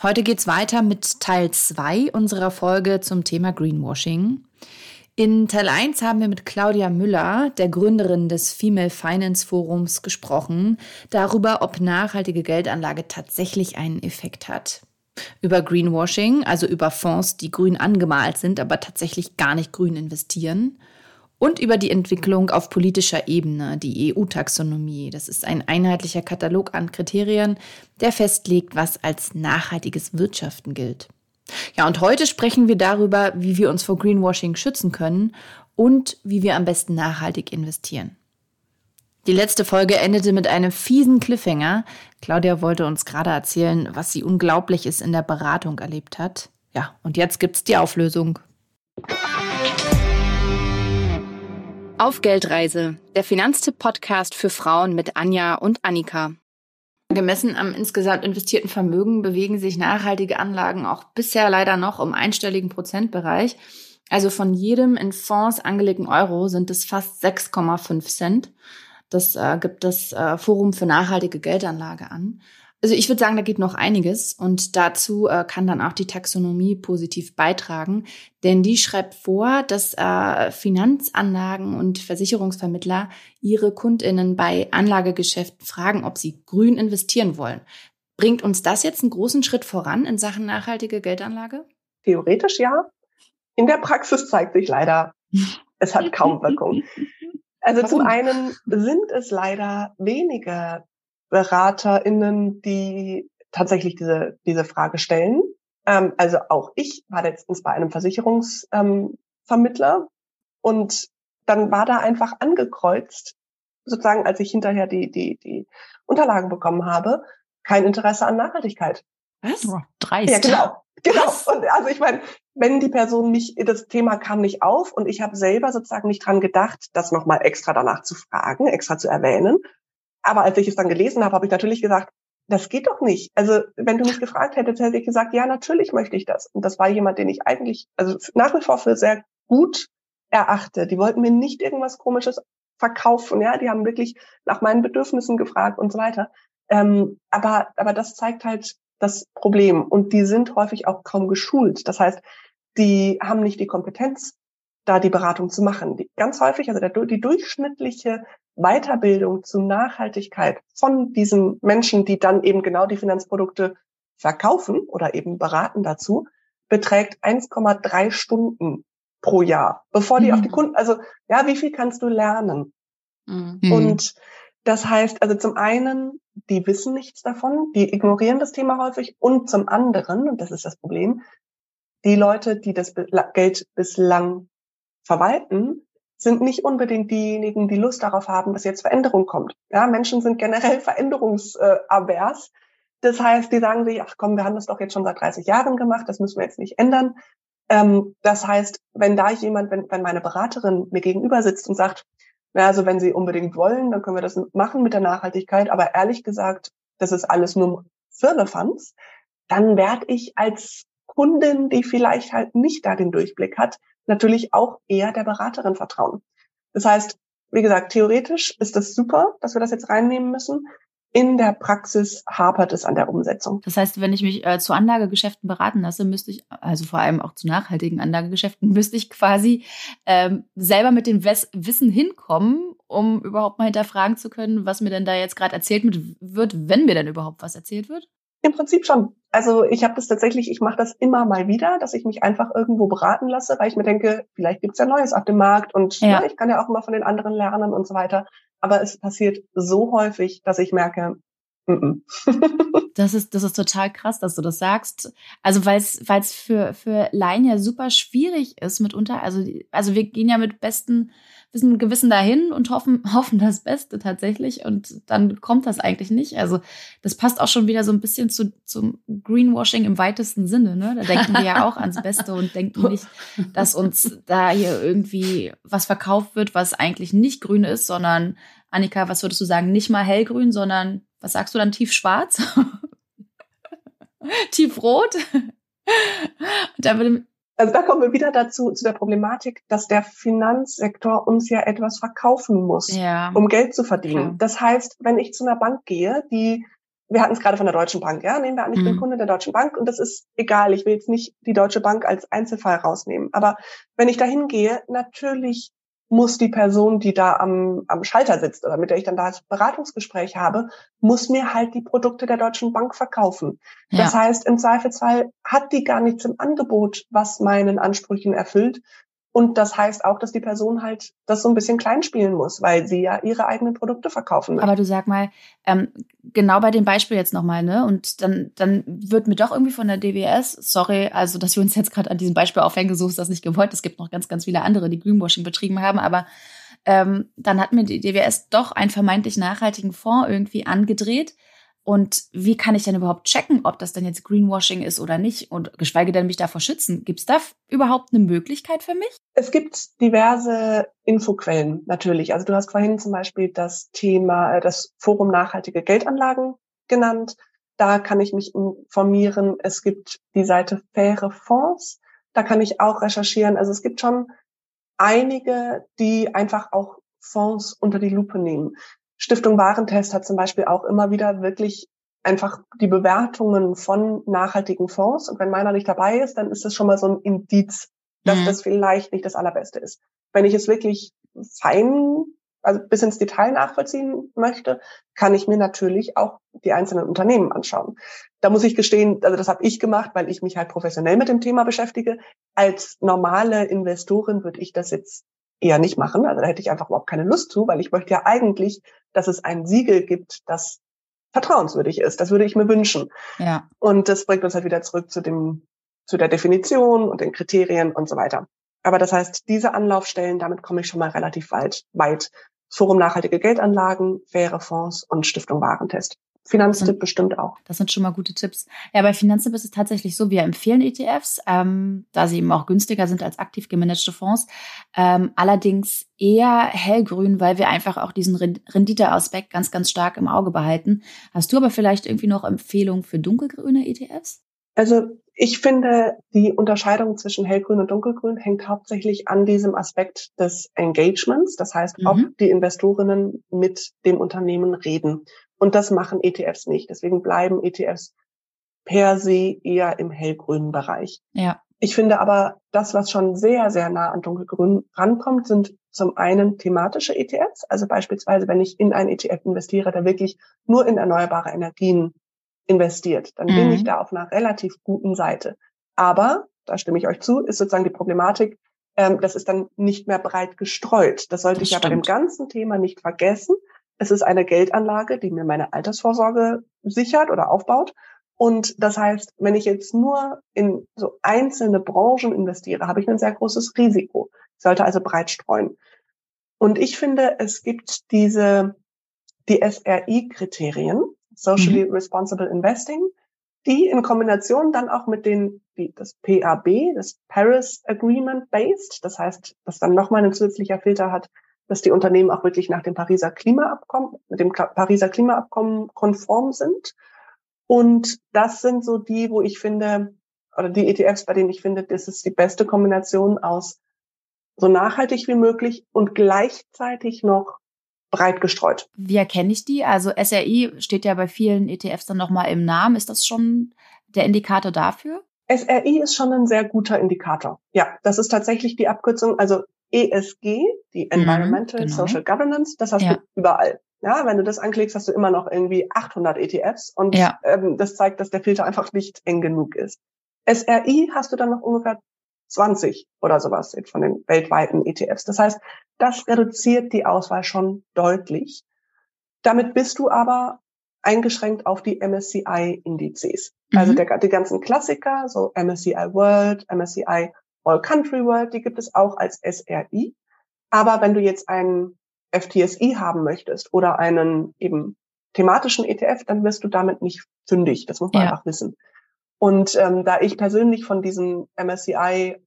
Heute geht's weiter mit Teil 2 unserer Folge zum Thema Greenwashing. In Teil 1 haben wir mit Claudia Müller, der Gründerin des Female Finance Forums, gesprochen, darüber, ob nachhaltige Geldanlage tatsächlich einen Effekt hat. Über Greenwashing, also über Fonds, die grün angemalt sind, aber tatsächlich gar nicht grün investieren und über die Entwicklung auf politischer Ebene, die EU-Taxonomie. Das ist ein einheitlicher Katalog an Kriterien, der festlegt, was als nachhaltiges Wirtschaften gilt. Ja, und heute sprechen wir darüber, wie wir uns vor Greenwashing schützen können und wie wir am besten nachhaltig investieren. Die letzte Folge endete mit einem fiesen Cliffhanger. Claudia wollte uns gerade erzählen, was sie Unglaubliches in der Beratung erlebt hat. Ja, und jetzt gibt's die Auflösung. Auf Geldreise, der Finanztipp-Podcast für Frauen mit Anja und Annika. Gemessen am insgesamt investierten Vermögen bewegen sich nachhaltige Anlagen auch bisher leider noch im einstelligen Prozentbereich. Also von jedem in Fonds angelegten Euro sind es fast 6,5 Cent. Das äh, gibt das äh, Forum für nachhaltige Geldanlage an. Also ich würde sagen, da geht noch einiges und dazu äh, kann dann auch die Taxonomie positiv beitragen, denn die schreibt vor, dass äh, Finanzanlagen und Versicherungsvermittler ihre Kundinnen bei Anlagegeschäften fragen, ob sie grün investieren wollen. Bringt uns das jetzt einen großen Schritt voran in Sachen nachhaltige Geldanlage? Theoretisch ja. In der Praxis zeigt sich leider, es hat kaum Wirkung. Also Warum? zum einen sind es leider weniger BeraterInnen, die tatsächlich diese, diese Frage stellen. Ähm, also auch ich war letztens bei einem Versicherungsvermittler ähm, und dann war da einfach angekreuzt, sozusagen, als ich hinterher die, die, die Unterlagen bekommen habe, kein Interesse an Nachhaltigkeit. Was? Oh, dreist. Ja, genau. Genau. Und also ich meine, wenn die Person nicht, das Thema kam nicht auf und ich habe selber sozusagen nicht dran gedacht, das nochmal extra danach zu fragen, extra zu erwähnen, aber als ich es dann gelesen habe, habe ich natürlich gesagt, das geht doch nicht. Also wenn du mich gefragt hättest, hätte ich gesagt, ja, natürlich möchte ich das. Und das war jemand, den ich eigentlich, also nach wie vor für sehr gut erachte. Die wollten mir nicht irgendwas Komisches verkaufen, ja, die haben wirklich nach meinen Bedürfnissen gefragt und so weiter. Ähm, aber, aber das zeigt halt das Problem. Und die sind häufig auch kaum geschult. Das heißt, die haben nicht die Kompetenz, da die Beratung zu machen. Die, ganz häufig, also der, die durchschnittliche Weiterbildung zu Nachhaltigkeit von diesen Menschen, die dann eben genau die Finanzprodukte verkaufen oder eben beraten dazu, beträgt 1,3 Stunden pro Jahr, bevor die mhm. auf die mhm. Kunden, also ja, wie viel kannst du lernen? Mhm. Und das heißt, also zum einen, die wissen nichts davon, die ignorieren das Thema häufig und zum anderen, und das ist das Problem, die Leute, die das Geld bislang verwalten, sind nicht unbedingt diejenigen, die Lust darauf haben, dass jetzt Veränderung kommt. Ja, Menschen sind generell veränderungsavers. Das heißt, die sagen sich, ach komm, wir haben das doch jetzt schon seit 30 Jahren gemacht, das müssen wir jetzt nicht ändern. Ähm, das heißt, wenn da jemand, wenn, wenn meine Beraterin mir gegenüber sitzt und sagt, na, also wenn Sie unbedingt wollen, dann können wir das machen mit der Nachhaltigkeit, aber ehrlich gesagt, das ist alles nur Firlefanz, dann werde ich als Kundin, die vielleicht halt nicht da den Durchblick hat, natürlich auch eher der Beraterin vertrauen. Das heißt, wie gesagt, theoretisch ist das super, dass wir das jetzt reinnehmen müssen. In der Praxis hapert es an der Umsetzung. Das heißt, wenn ich mich äh, zu Anlagegeschäften beraten lasse, müsste ich, also vor allem auch zu nachhaltigen Anlagegeschäften, müsste ich quasi ähm, selber mit dem Wissen hinkommen, um überhaupt mal hinterfragen zu können, was mir denn da jetzt gerade erzählt wird, wenn mir denn überhaupt was erzählt wird. Im Prinzip schon. Also ich habe das tatsächlich, ich mache das immer mal wieder, dass ich mich einfach irgendwo beraten lasse, weil ich mir denke, vielleicht gibt's ja Neues auf dem Markt und ja. Ja, ich kann ja auch immer von den anderen lernen und so weiter. Aber es passiert so häufig, dass ich merke, das ist, das ist total krass, dass du das sagst. Also, weil es, weil es für, für Laien ja super schwierig ist mitunter. Also, also wir gehen ja mit besten Wissen und Gewissen dahin und hoffen, hoffen das Beste tatsächlich. Und dann kommt das eigentlich nicht. Also, das passt auch schon wieder so ein bisschen zu, zum Greenwashing im weitesten Sinne. Ne? Da denken wir ja auch ans Beste und denken nicht, dass uns da hier irgendwie was verkauft wird, was eigentlich nicht grün ist, sondern Annika, was würdest du sagen? Nicht mal hellgrün, sondern was sagst du dann, tiefschwarz? tiefrot? da würde also da kommen wir wieder dazu, zu der Problematik, dass der Finanzsektor uns ja etwas verkaufen muss, ja. um Geld zu verdienen. Klar. Das heißt, wenn ich zu einer Bank gehe, die wir hatten es gerade von der Deutschen Bank, ja, nehmen wir an, ich mhm. bin Kunde der Deutschen Bank und das ist egal, ich will jetzt nicht die Deutsche Bank als Einzelfall rausnehmen, aber wenn ich da hingehe, natürlich muss die Person, die da am, am Schalter sitzt oder mit der ich dann da das Beratungsgespräch habe, muss mir halt die Produkte der Deutschen Bank verkaufen. Ja. Das heißt, im Zweifelsfall hat die gar nichts im Angebot, was meinen Ansprüchen erfüllt. Und das heißt auch, dass die Person halt das so ein bisschen klein spielen muss, weil sie ja ihre eigenen Produkte verkaufen möchte. Aber du sag mal, ähm, genau bei dem Beispiel jetzt nochmal, ne? Und dann, dann wird mir doch irgendwie von der DWS, sorry, also dass wir uns jetzt gerade an diesem Beispiel aufhängen, so ist das nicht gewollt. Es gibt noch ganz, ganz viele andere, die Greenwashing betrieben haben, aber ähm, dann hat mir die DWS doch einen vermeintlich nachhaltigen Fonds irgendwie angedreht und wie kann ich denn überhaupt checken, ob das denn jetzt Greenwashing ist oder nicht? Und geschweige denn mich davor schützen. Gibt es da überhaupt eine Möglichkeit für mich? Es gibt diverse Infoquellen natürlich. Also du hast vorhin zum Beispiel das Thema, äh, das Forum nachhaltige Geldanlagen genannt. Da kann ich mich informieren. Es gibt die Seite Faire Fonds. Da kann ich auch recherchieren. Also es gibt schon einige, die einfach auch Fonds unter die Lupe nehmen. Stiftung Warentest hat zum Beispiel auch immer wieder wirklich einfach die Bewertungen von nachhaltigen Fonds. Und wenn meiner nicht dabei ist, dann ist das schon mal so ein Indiz, dass mhm. das vielleicht nicht das Allerbeste ist. Wenn ich es wirklich fein, also bis ins Detail nachvollziehen möchte, kann ich mir natürlich auch die einzelnen Unternehmen anschauen. Da muss ich gestehen, also das habe ich gemacht, weil ich mich halt professionell mit dem Thema beschäftige. Als normale Investorin würde ich das jetzt eher nicht machen. Also da hätte ich einfach überhaupt keine Lust zu, weil ich möchte ja eigentlich, dass es ein Siegel gibt, das vertrauenswürdig ist. Das würde ich mir wünschen. Ja. Und das bringt uns halt wieder zurück zu dem, zu der Definition und den Kriterien und so weiter. Aber das heißt, diese Anlaufstellen, damit komme ich schon mal relativ weit, weit. Forum Nachhaltige Geldanlagen, faire Fonds und Stiftung Warentest. Finanztipp sind, bestimmt auch. Das sind schon mal gute Tipps. Ja, bei Finanztipp ist es tatsächlich so, wir empfehlen ETFs, ähm, da sie eben auch günstiger sind als aktiv gemanagte Fonds. Ähm, allerdings eher hellgrün, weil wir einfach auch diesen Renditeaspekt ganz, ganz stark im Auge behalten. Hast du aber vielleicht irgendwie noch Empfehlungen für dunkelgrüne ETFs? Also ich finde, die Unterscheidung zwischen hellgrün und dunkelgrün hängt hauptsächlich an diesem Aspekt des Engagements. Das heißt, ob mhm. die Investorinnen mit dem Unternehmen reden. Und das machen ETFs nicht. Deswegen bleiben ETFs per se eher im hellgrünen Bereich. Ja. Ich finde aber, das, was schon sehr, sehr nah an dunkelgrün rankommt, sind zum einen thematische ETFs. Also beispielsweise, wenn ich in ein ETF investiere, der wirklich nur in erneuerbare Energien investiert, dann mhm. bin ich da auf einer relativ guten Seite. Aber, da stimme ich euch zu, ist sozusagen die Problematik, ähm, das ist dann nicht mehr breit gestreut. Das sollte das ich ja bei dem ganzen Thema nicht vergessen. Es ist eine Geldanlage, die mir meine Altersvorsorge sichert oder aufbaut. Und das heißt, wenn ich jetzt nur in so einzelne Branchen investiere, habe ich ein sehr großes Risiko. Ich sollte also breit streuen. Und ich finde, es gibt diese, die SRI-Kriterien, Socially mhm. Responsible Investing, die in Kombination dann auch mit den, wie das PAB, das Paris Agreement Based, das heißt, das dann nochmal ein zusätzlicher Filter hat, dass die Unternehmen auch wirklich nach dem Pariser Klimaabkommen, mit dem Pariser Klimaabkommen konform sind. Und das sind so die, wo ich finde, oder die ETFs, bei denen ich finde, das ist die beste Kombination aus so nachhaltig wie möglich und gleichzeitig noch breit gestreut. Wie erkenne ich die? Also SRI steht ja bei vielen ETFs dann nochmal im Namen. Ist das schon der Indikator dafür? SRI ist schon ein sehr guter Indikator. Ja, das ist tatsächlich die Abkürzung. Also ESG, die mhm, Environmental genau. Social Governance, das hast ja. du überall. Ja, wenn du das anklickst, hast du immer noch irgendwie 800 ETFs und ja. ähm, das zeigt, dass der Filter einfach nicht eng genug ist. SRI hast du dann noch ungefähr 20 oder sowas von den weltweiten ETFs. Das heißt, das reduziert die Auswahl schon deutlich. Damit bist du aber eingeschränkt auf die MSCI-Indizes. Also mhm. der, die ganzen Klassiker, so MSCI World, MSCI All Country World, die gibt es auch als SRI. Aber wenn du jetzt einen FTSI haben möchtest oder einen eben thematischen ETF, dann wirst du damit nicht fündig. Das muss man ja. einfach wissen. Und ähm, da ich persönlich von diesem MSCI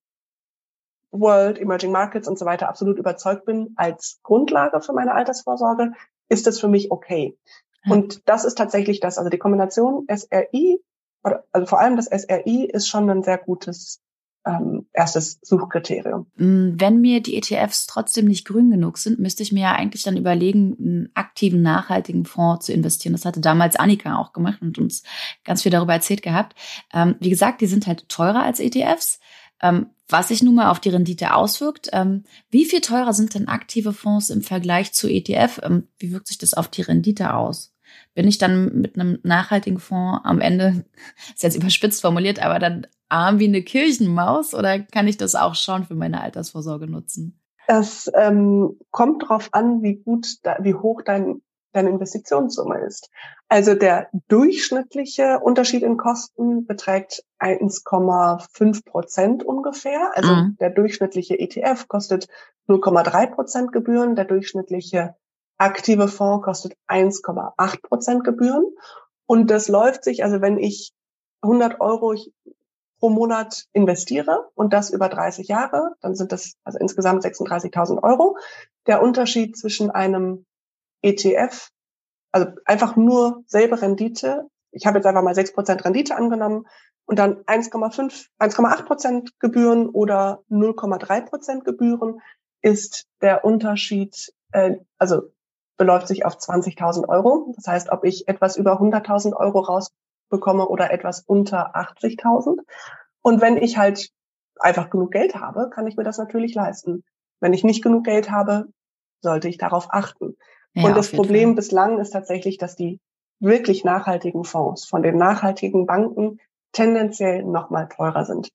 World, Emerging Markets und so weiter absolut überzeugt bin als Grundlage für meine Altersvorsorge, ist das für mich okay. Ja. Und das ist tatsächlich das, also die Kombination SRI, oder, also vor allem das SRI ist schon ein sehr gutes ähm, erstes Suchkriterium. Mm, wenn mir die ETFs trotzdem nicht grün genug sind, müsste ich mir ja eigentlich dann überlegen, einen aktiven, nachhaltigen Fonds zu investieren. Das hatte damals Annika auch gemacht und uns ganz viel darüber erzählt gehabt. Ähm, wie gesagt, die sind halt teurer als ETFs. Ähm, was sich nun mal auf die Rendite auswirkt. Ähm, wie viel teurer sind denn aktive Fonds im Vergleich zu ETF? Ähm, wie wirkt sich das auf die Rendite aus? Bin ich dann mit einem nachhaltigen Fonds am Ende, ist jetzt überspitzt formuliert, aber dann arm wie eine Kirchenmaus oder kann ich das auch schon für meine Altersvorsorge nutzen? Es ähm, kommt darauf an, wie gut, da, wie hoch dein deine Investitionssumme ist. Also der durchschnittliche Unterschied in Kosten beträgt 1,5 Prozent ungefähr. Also mhm. der durchschnittliche ETF kostet 0,3 Prozent Gebühren, der durchschnittliche aktive Fonds kostet 1,8 Prozent Gebühren. Und das läuft sich, also wenn ich 100 Euro pro Monat investiere und das über 30 Jahre, dann sind das also insgesamt 36.000 Euro. Der Unterschied zwischen einem ETF, also einfach nur selbe Rendite. Ich habe jetzt einfach mal 6% Rendite angenommen und dann 1,5, 1,8 Prozent Gebühren oder 0,3 Prozent Gebühren ist der Unterschied, äh, also beläuft sich auf 20.000 Euro. Das heißt, ob ich etwas über 100.000 Euro rausbekomme oder etwas unter 80.000. Und wenn ich halt einfach genug Geld habe, kann ich mir das natürlich leisten. Wenn ich nicht genug Geld habe, sollte ich darauf achten. Ja, und das Problem Fall. bislang ist tatsächlich, dass die wirklich nachhaltigen Fonds von den nachhaltigen Banken tendenziell noch mal teurer sind.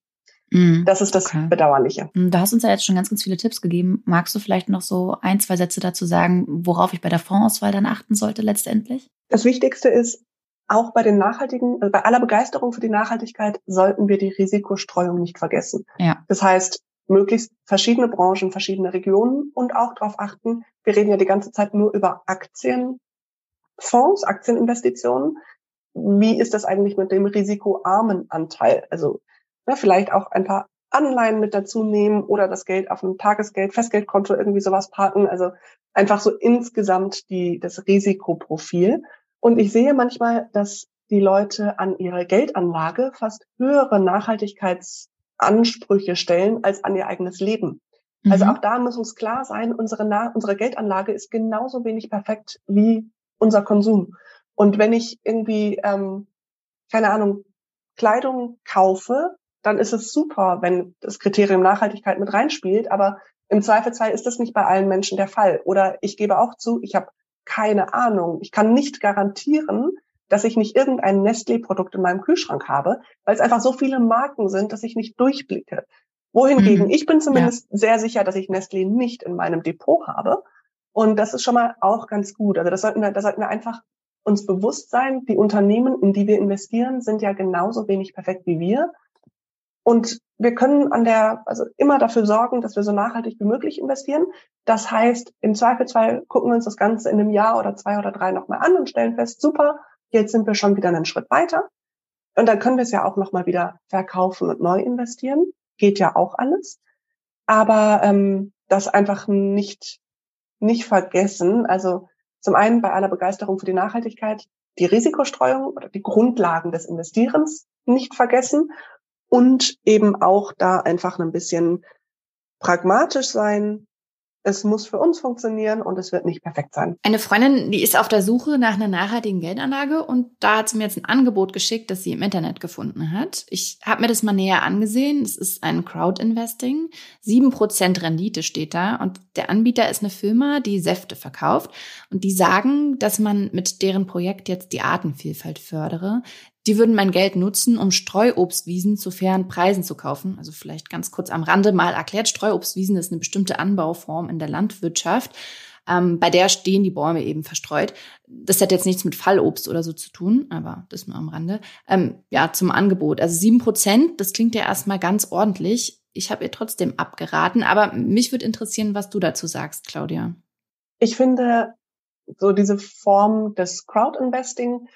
Mm, das ist das okay. Bedauerliche. Mm, du hast uns ja jetzt schon ganz, ganz viele Tipps gegeben. Magst du vielleicht noch so ein, zwei Sätze dazu sagen, worauf ich bei der Fondsauswahl dann achten sollte letztendlich? Das Wichtigste ist, auch bei den nachhaltigen, also bei aller Begeisterung für die Nachhaltigkeit sollten wir die Risikostreuung nicht vergessen. Ja. Das heißt, möglichst verschiedene Branchen, verschiedene Regionen und auch darauf achten, wir reden ja die ganze Zeit nur über Aktienfonds, Aktieninvestitionen. Wie ist das eigentlich mit dem risikoarmen Anteil? Also ja, vielleicht auch ein paar Anleihen mit dazu nehmen oder das Geld auf einem Tagesgeld, Festgeldkonto irgendwie sowas parken. Also einfach so insgesamt die, das Risikoprofil. Und ich sehe manchmal, dass die Leute an ihre Geldanlage fast höhere Nachhaltigkeits Ansprüche stellen als an ihr eigenes Leben. Also mhm. auch da muss uns klar sein, unsere, Na unsere Geldanlage ist genauso wenig perfekt wie unser Konsum. Und wenn ich irgendwie, ähm, keine Ahnung, Kleidung kaufe, dann ist es super, wenn das Kriterium Nachhaltigkeit mit reinspielt. Aber im Zweifelsfall ist das nicht bei allen Menschen der Fall. Oder ich gebe auch zu, ich habe keine Ahnung. Ich kann nicht garantieren, dass ich nicht irgendein Nestlé-Produkt in meinem Kühlschrank habe, weil es einfach so viele Marken sind, dass ich nicht durchblicke. Wohingegen, mhm. ich bin zumindest ja. sehr sicher, dass ich Nestlé nicht in meinem Depot habe. Und das ist schon mal auch ganz gut. Also das sollten wir, da sollten wir einfach uns bewusst sein, die Unternehmen, in die wir investieren, sind ja genauso wenig perfekt wie wir. Und wir können an der, also immer dafür sorgen, dass wir so nachhaltig wie möglich investieren. Das heißt, im Zweifelsfall gucken wir uns das Ganze in einem Jahr oder zwei oder drei nochmal an und stellen fest, super, Jetzt sind wir schon wieder einen Schritt weiter. Und dann können wir es ja auch nochmal wieder verkaufen und neu investieren. Geht ja auch alles. Aber ähm, das einfach nicht, nicht vergessen. Also zum einen bei aller Begeisterung für die Nachhaltigkeit die Risikostreuung oder die Grundlagen des Investierens nicht vergessen und eben auch da einfach ein bisschen pragmatisch sein, es muss für uns funktionieren und es wird nicht perfekt sein. Eine Freundin, die ist auf der Suche nach einer nachhaltigen Geldanlage und da hat sie mir jetzt ein Angebot geschickt, das sie im Internet gefunden hat. Ich habe mir das mal näher angesehen. Es ist ein Crowd-Investing. Sieben Prozent Rendite steht da und der Anbieter ist eine Firma, die Säfte verkauft und die sagen, dass man mit deren Projekt jetzt die Artenvielfalt fördere. Die würden mein Geld nutzen, um Streuobstwiesen zu fairen Preisen zu kaufen. Also vielleicht ganz kurz am Rande mal erklärt, Streuobstwiesen ist eine bestimmte Anbauform in der Landwirtschaft, ähm, bei der stehen die Bäume eben verstreut. Das hat jetzt nichts mit Fallobst oder so zu tun, aber das nur am Rande. Ähm, ja, zum Angebot. Also sieben Prozent, das klingt ja erstmal ganz ordentlich. Ich habe ihr trotzdem abgeraten, aber mich würde interessieren, was du dazu sagst, Claudia. Ich finde, so diese Form des Crowd-Investing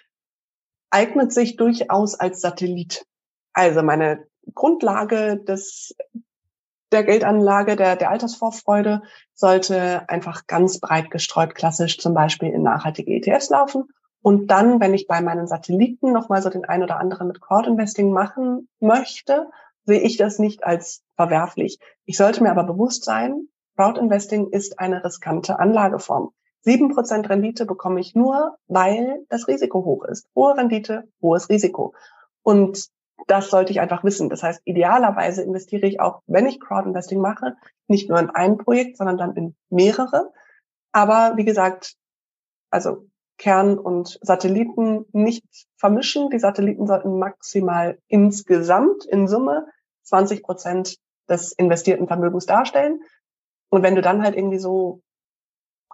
eignet sich durchaus als Satellit. Also meine Grundlage des, der Geldanlage, der, der Altersvorfreude sollte einfach ganz breit gestreut, klassisch zum Beispiel in nachhaltige ETFs laufen. Und dann, wenn ich bei meinen Satelliten nochmal so den ein oder anderen mit Crowd Investing machen möchte, sehe ich das nicht als verwerflich. Ich sollte mir aber bewusst sein, Crowdinvesting ist eine riskante Anlageform. Sieben Prozent Rendite bekomme ich nur, weil das Risiko hoch ist. Hohe Rendite, hohes Risiko. Und das sollte ich einfach wissen. Das heißt, idealerweise investiere ich auch, wenn ich Crowdinvesting mache, nicht nur in ein Projekt, sondern dann in mehrere. Aber wie gesagt, also Kern und Satelliten nicht vermischen. Die Satelliten sollten maximal insgesamt in Summe 20 Prozent des investierten Vermögens darstellen. Und wenn du dann halt irgendwie so,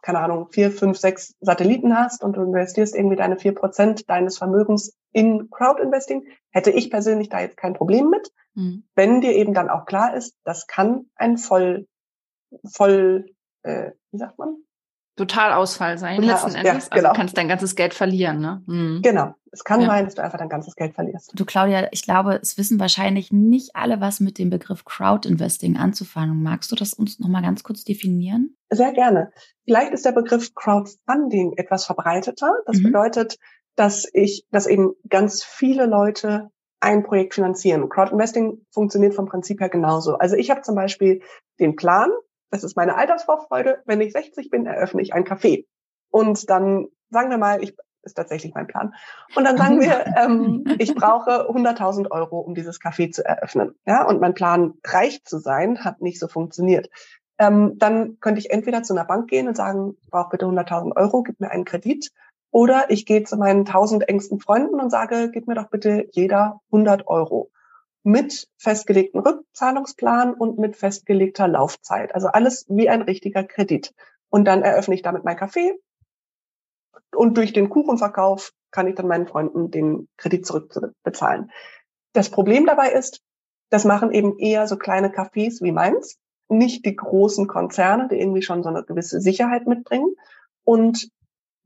keine Ahnung, vier, fünf, sechs Satelliten hast und du investierst irgendwie deine vier Prozent deines Vermögens in Crowdinvesting, hätte ich persönlich da jetzt kein Problem mit. Mhm. Wenn dir eben dann auch klar ist, das kann ein voll, voll, äh, wie sagt man? Totalausfall sein Total letzten aus, Endes. Ja, also genau. Also du kannst dein ganzes Geld verlieren, ne? Mhm. Genau. Es kann ja. sein, dass du einfach dein ganzes Geld verlierst. Du, Claudia, ich glaube, es wissen wahrscheinlich nicht alle, was mit dem Begriff Crowdinvesting anzufangen. Magst du das uns nochmal ganz kurz definieren? Sehr gerne. Vielleicht ist der Begriff Crowdfunding etwas verbreiteter. Das mhm. bedeutet, dass ich, dass eben ganz viele Leute ein Projekt finanzieren. Crowdinvesting funktioniert vom Prinzip her genauso. Also ich habe zum Beispiel den Plan, das ist meine Altersvorfreude, wenn ich 60 bin, eröffne ich ein Café. Und dann sagen wir mal, ich ist tatsächlich mein Plan. Und dann sagen wir, ähm, ich brauche 100.000 Euro, um dieses Café zu eröffnen. Ja, und mein Plan, reich zu sein, hat nicht so funktioniert. Ähm, dann könnte ich entweder zu einer Bank gehen und sagen, ich brauche bitte 100.000 Euro, gib mir einen Kredit. Oder ich gehe zu meinen 1000 engsten Freunden und sage, gib mir doch bitte jeder 100 Euro mit festgelegten Rückzahlungsplan und mit festgelegter Laufzeit. Also alles wie ein richtiger Kredit. Und dann eröffne ich damit mein Café. Und durch den Kuchenverkauf kann ich dann meinen Freunden den Kredit zurückbezahlen. Das Problem dabei ist, das machen eben eher so kleine Cafés wie meins, nicht die großen Konzerne, die irgendwie schon so eine gewisse Sicherheit mitbringen. Und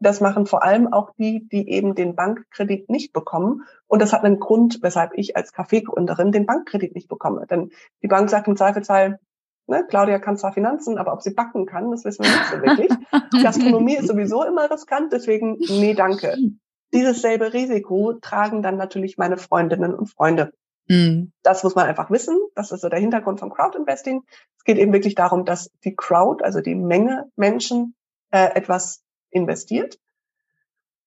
das machen vor allem auch die, die eben den Bankkredit nicht bekommen. Und das hat einen Grund, weshalb ich als Kaffeegründerin den Bankkredit nicht bekomme. Denn die Bank sagt im Zweifelsfall, ne, Claudia kann zwar Finanzen, aber ob sie backen kann, das wissen wir nicht so wirklich. Gastronomie ist sowieso immer riskant, deswegen, nee, danke. Dieses selbe Risiko tragen dann natürlich meine Freundinnen und Freunde. Mhm. Das muss man einfach wissen. Das ist so der Hintergrund von Crowdinvesting. Es geht eben wirklich darum, dass die Crowd, also die Menge Menschen, äh, etwas investiert.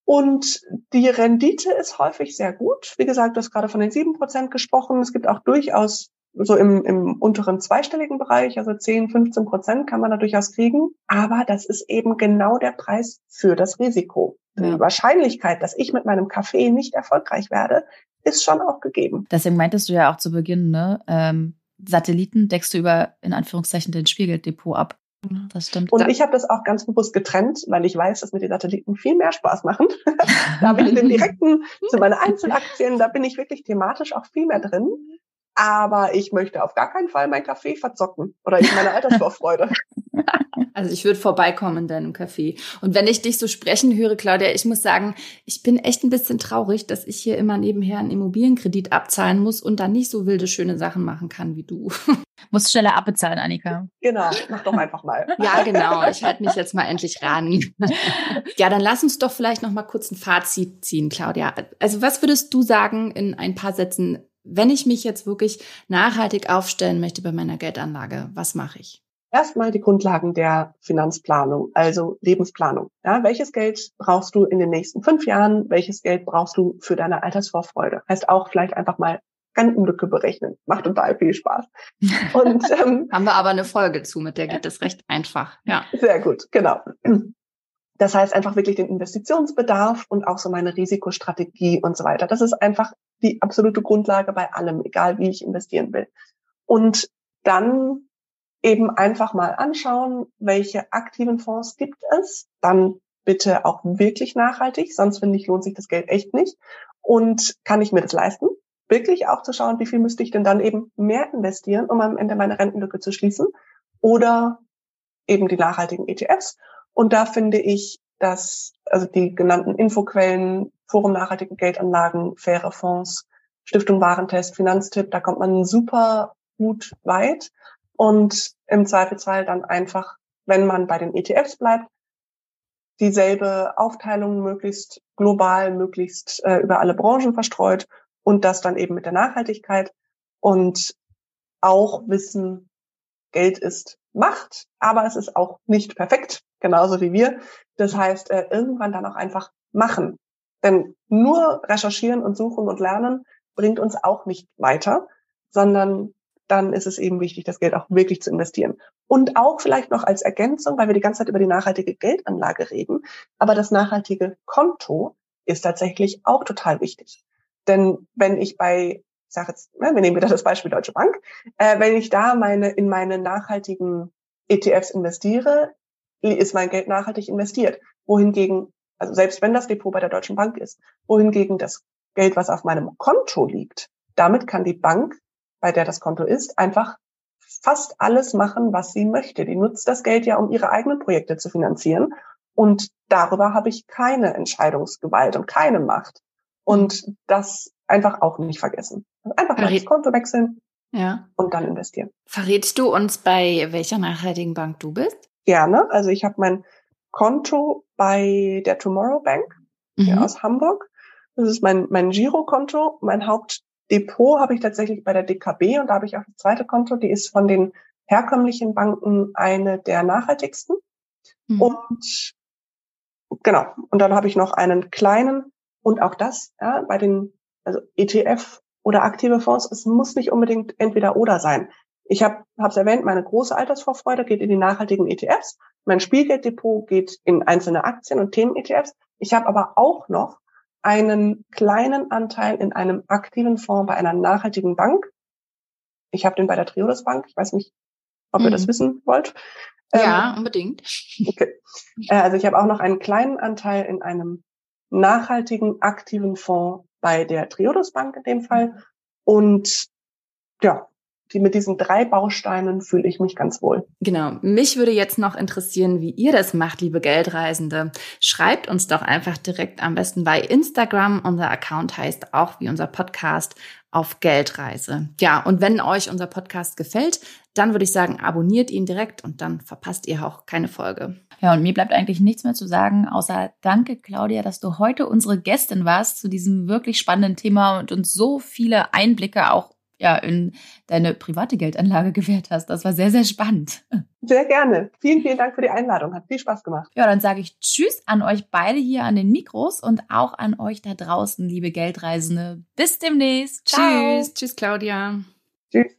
Und die Rendite ist häufig sehr gut. Wie gesagt, du hast gerade von den sieben Prozent gesprochen. Es gibt auch durchaus so im, im unteren zweistelligen Bereich, also 10, 15 Prozent kann man da durchaus kriegen. Aber das ist eben genau der Preis für das Risiko. Ja. Die Wahrscheinlichkeit, dass ich mit meinem Kaffee nicht erfolgreich werde, ist schon auch gegeben. Deswegen meintest du ja auch zu Beginn, ne? Ähm, Satelliten deckst du über, in Anführungszeichen, den Spielgelddepot ab. Das stimmt. Und ich habe das auch ganz bewusst getrennt, weil ich weiß, dass mir die Satelliten viel mehr Spaß machen. da bin ich den direkten zu meinen Einzelaktien, da bin ich wirklich thematisch auch viel mehr drin. Aber ich möchte auf gar keinen Fall mein Kaffee verzocken oder ich meine Altersvorfreude. Also ich würde vorbeikommen in deinem Café. Und wenn ich dich so sprechen höre, Claudia, ich muss sagen, ich bin echt ein bisschen traurig, dass ich hier immer nebenher einen Immobilienkredit abzahlen muss und dann nicht so wilde, schöne Sachen machen kann wie du. Musst schneller abbezahlen, Annika. Genau, mach doch einfach mal. ja, genau. Ich halte mich jetzt mal endlich ran. ja, dann lass uns doch vielleicht noch mal kurz ein Fazit ziehen, Claudia. Also was würdest du sagen in ein paar Sätzen, wenn ich mich jetzt wirklich nachhaltig aufstellen möchte bei meiner Geldanlage, was mache ich? Erstmal die Grundlagen der Finanzplanung, also Lebensplanung. Ja, welches Geld brauchst du in den nächsten fünf Jahren? Welches Geld brauchst du für deine Altersvorfreude? Heißt auch vielleicht einfach mal Rentenlücke berechnen. Macht total viel Spaß. Und, ähm, Haben wir aber eine Folge zu, mit der geht es recht einfach. Ja. Sehr gut, genau. Das heißt einfach wirklich den Investitionsbedarf und auch so meine Risikostrategie und so weiter. Das ist einfach die absolute Grundlage bei allem, egal wie ich investieren will. Und dann eben einfach mal anschauen, welche aktiven Fonds gibt es. Dann bitte auch wirklich nachhaltig, sonst finde ich, lohnt sich das Geld echt nicht. Und kann ich mir das leisten? wirklich auch zu schauen, wie viel müsste ich denn dann eben mehr investieren, um am Ende meine Rentenlücke zu schließen oder eben die nachhaltigen ETFs. Und da finde ich, dass also die genannten Infoquellen, Forum nachhaltige Geldanlagen, faire Fonds, Stiftung Warentest, Finanztipp, da kommt man super gut weit. Und im Zweifelsfall dann einfach, wenn man bei den ETFs bleibt, dieselbe Aufteilung möglichst global, möglichst äh, über alle Branchen verstreut und das dann eben mit der Nachhaltigkeit. Und auch wissen, Geld ist Macht, aber es ist auch nicht perfekt, genauso wie wir. Das heißt, äh, irgendwann dann auch einfach machen. Denn nur recherchieren und suchen und lernen bringt uns auch nicht weiter, sondern dann ist es eben wichtig, das Geld auch wirklich zu investieren. Und auch vielleicht noch als Ergänzung, weil wir die ganze Zeit über die nachhaltige Geldanlage reden, aber das nachhaltige Konto ist tatsächlich auch total wichtig. Denn wenn ich bei, ich sage jetzt, ne, wir nehmen wieder das Beispiel Deutsche Bank, äh, wenn ich da meine in meine nachhaltigen ETFs investiere, ist mein Geld nachhaltig investiert. Wohingegen, also selbst wenn das Depot bei der Deutschen Bank ist, wohingegen das Geld, was auf meinem Konto liegt, damit kann die Bank bei der das Konto ist, einfach fast alles machen, was sie möchte. Die nutzt das Geld ja, um ihre eigenen Projekte zu finanzieren. Und darüber habe ich keine Entscheidungsgewalt und keine Macht. Und das einfach auch nicht vergessen. Also einfach mal das Konto wechseln ja. und dann investieren. Verrätst du uns, bei welcher nachhaltigen Bank du bist? Gerne. Also ich habe mein Konto bei der Tomorrow Bank mhm. aus Hamburg. Das ist mein, mein Girokonto. Mein Haupt Depot habe ich tatsächlich bei der DKB und da habe ich auch das zweite Konto, die ist von den herkömmlichen Banken eine der nachhaltigsten. Mhm. Und genau, und dann habe ich noch einen kleinen und auch das, ja, bei den also ETF oder aktive Fonds, es muss nicht unbedingt entweder oder sein. Ich habe es erwähnt, meine große Altersvorfreude geht in die nachhaltigen ETFs. Mein Spielgelddepot geht in einzelne Aktien und Themen-ETFs. Ich habe aber auch noch einen kleinen Anteil in einem aktiven Fonds bei einer nachhaltigen Bank. Ich habe den bei der Triodos Bank. Ich weiß nicht, ob mhm. ihr das mhm. wissen wollt. Ja, ähm, unbedingt. Okay. Äh, also ich habe auch noch einen kleinen Anteil in einem nachhaltigen, aktiven Fonds bei der Triodos Bank in dem Fall. Und ja, die mit diesen drei Bausteinen fühle ich mich ganz wohl. Genau. Mich würde jetzt noch interessieren, wie ihr das macht, liebe Geldreisende. Schreibt uns doch einfach direkt am besten bei Instagram. Unser Account heißt auch wie unser Podcast auf Geldreise. Ja, und wenn euch unser Podcast gefällt, dann würde ich sagen, abonniert ihn direkt und dann verpasst ihr auch keine Folge. Ja, und mir bleibt eigentlich nichts mehr zu sagen, außer danke, Claudia, dass du heute unsere Gästin warst zu diesem wirklich spannenden Thema und uns so viele Einblicke auch ja, in deine private Geldanlage gewährt hast. Das war sehr, sehr spannend. Sehr gerne. Vielen, vielen Dank für die Einladung. Hat viel Spaß gemacht. Ja, dann sage ich Tschüss an euch beide hier an den Mikros und auch an euch da draußen, liebe Geldreisende. Bis demnächst. Ciao. Tschüss. Tschüss, Claudia. Tschüss.